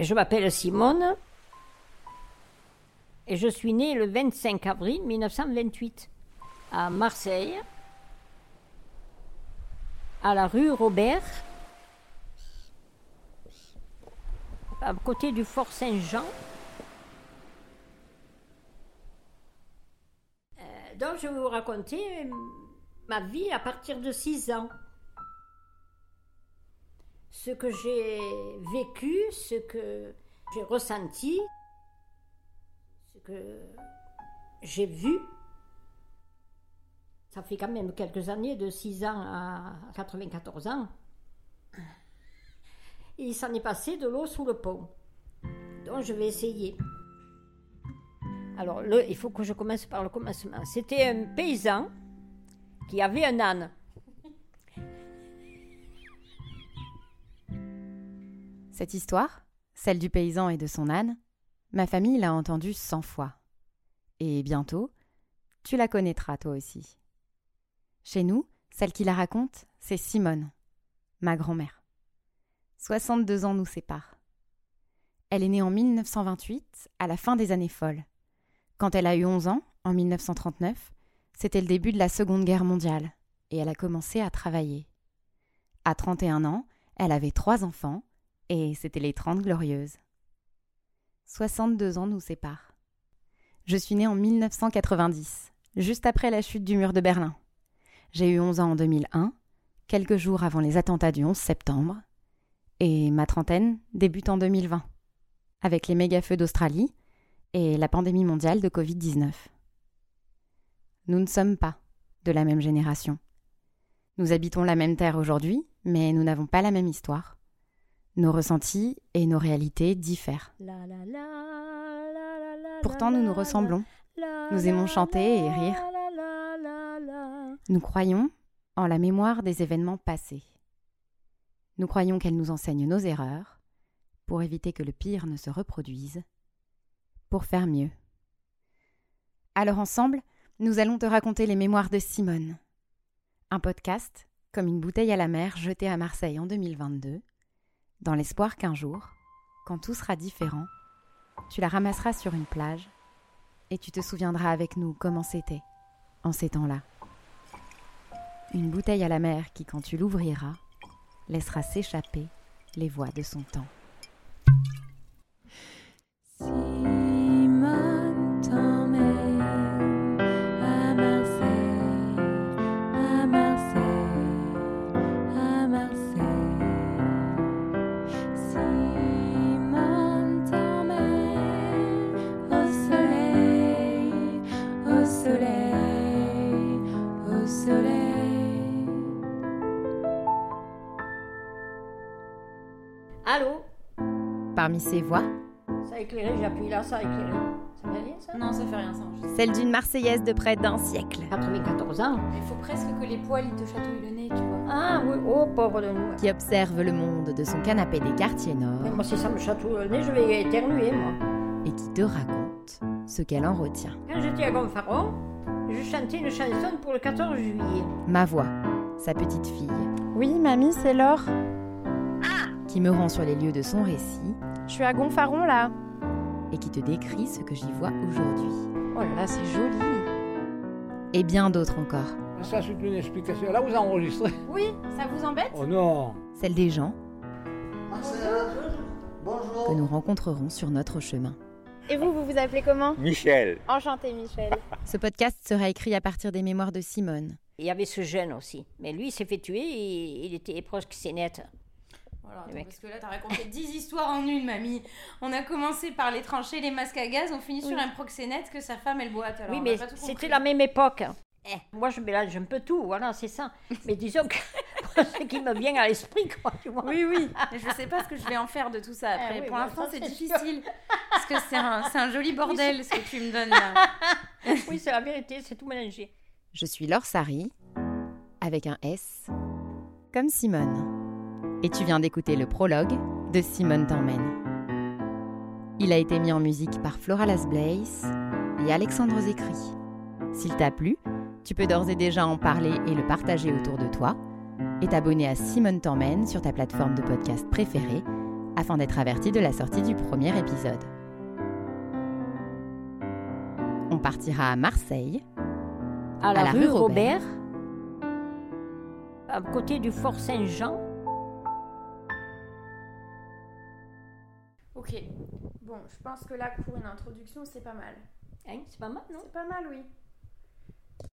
Je m'appelle Simone et je suis née le 25 avril 1928 à Marseille, à la rue Robert, à côté du Fort Saint-Jean. Euh, donc je vais vous raconter ma vie à partir de 6 ans. Ce que j'ai vécu, ce que j'ai ressenti, ce que j'ai vu. Ça fait quand même quelques années, de 6 ans à 94 ans. Il s'en est passé de l'eau sous le pont. Donc je vais essayer. Alors, il faut que je commence par le commencement. C'était un paysan qui avait un âne. Cette histoire, celle du paysan et de son âne, ma famille l'a entendue cent fois. Et bientôt, tu la connaîtras toi aussi. Chez nous, celle qui la raconte, c'est Simone, ma grand-mère. 62 ans nous séparent. Elle est née en 1928, à la fin des années folles. Quand elle a eu 11 ans, en 1939, c'était le début de la Seconde Guerre mondiale, et elle a commencé à travailler. À 31 ans, elle avait trois enfants, et c'était les Trente Glorieuses. 62 ans nous séparent. Je suis née en 1990, juste après la chute du mur de Berlin. J'ai eu 11 ans en 2001, quelques jours avant les attentats du 11 septembre, et ma trentaine débute en 2020, avec les méga-feux d'Australie et la pandémie mondiale de Covid-19. Nous ne sommes pas de la même génération. Nous habitons la même terre aujourd'hui, mais nous n'avons pas la même histoire. Nos ressentis et nos réalités diffèrent. Pourtant, nous nous ressemblons. Nous aimons chanter et rire. Nous croyons en la mémoire des événements passés. Nous croyons qu'elle nous enseigne nos erreurs pour éviter que le pire ne se reproduise, pour faire mieux. Alors ensemble, nous allons te raconter les mémoires de Simone. Un podcast comme une bouteille à la mer jetée à Marseille en 2022, dans l'espoir qu'un jour, quand tout sera différent, tu la ramasseras sur une plage et tu te souviendras avec nous comment c'était en ces temps-là. Une bouteille à la mer qui, quand tu l'ouvriras, laissera s'échapper les voix de son temps. Parmi ces voix. Ça a éclairé, j'appuie là, ça a éclairé. Ça fait rien ça? Non, ça fait rien ça. Celle d'une Marseillaise de près d'un siècle. 94 ans. Il faut presque que les poils ils te chatouillent le nez, tu vois. Ah oui, oh pauvre de nous. Qui observe le monde de son canapé des quartiers nord. moi si ça me chatouille le nez, je vais éternuer moi. Et qui te raconte ce qu'elle en retient. Quand j'étais à Gonfaron, je chantais une chanson pour le 14 juillet. Ma voix, sa petite fille. Oui, mamie, c'est Laure. Qui me rend sur les lieux de son récit je suis à Gonfaron là. Et qui te décrit ce que j'y vois aujourd'hui. Oh là là, c'est joli. Et bien d'autres encore. Ça, c'est une explication. Là, vous enregistrez. Oui, ça vous embête? Oh non Celle des gens Bonjour. que nous rencontrerons sur notre chemin. Et vous, vous vous appelez comment? Michel. Enchanté, Michel. Ce podcast sera écrit à partir des mémoires de Simone. Il y avait ce jeune aussi. Mais lui, il s'est fait tuer et il était proche c'est net. Voilà, parce que là, t'as raconté 10 histoires en une, mamie. On a commencé par les tranchées, les masques à gaz, on finit sur un proxénète que sa femme, elle boite. Alors oui, mais c'était la même époque. Eh, moi, je mélange un peu tout, voilà, c'est ça. Mais disons que ce qui me vient à l'esprit, quoi, tu vois. Oui, oui. Mais je sais pas ce que je vais en faire de tout ça après. Eh Pour l'instant, c'est difficile. Parce que c'est un, un, joli bordel, ce que tu me donnes là. oui, c'est la vérité, c'est tout mélangé. Je suis Laure Sari, avec un S, comme Simone et tu viens d'écouter le prologue de Simone Tormen. Il a été mis en musique par Flora Blaze et Alexandre Zécry. S'il t'a plu, tu peux d'ores et déjà en parler et le partager autour de toi et t'abonner à Simone Tormen sur ta plateforme de podcast préférée afin d'être averti de la sortie du premier épisode. On partira à Marseille, À la, À la rue rue Robert. Robert, à côté du Fort Saint-Jean. Ok. Bon, je pense que là, pour une introduction, c'est pas mal. Hein, c'est pas mal, non? C'est pas mal, oui.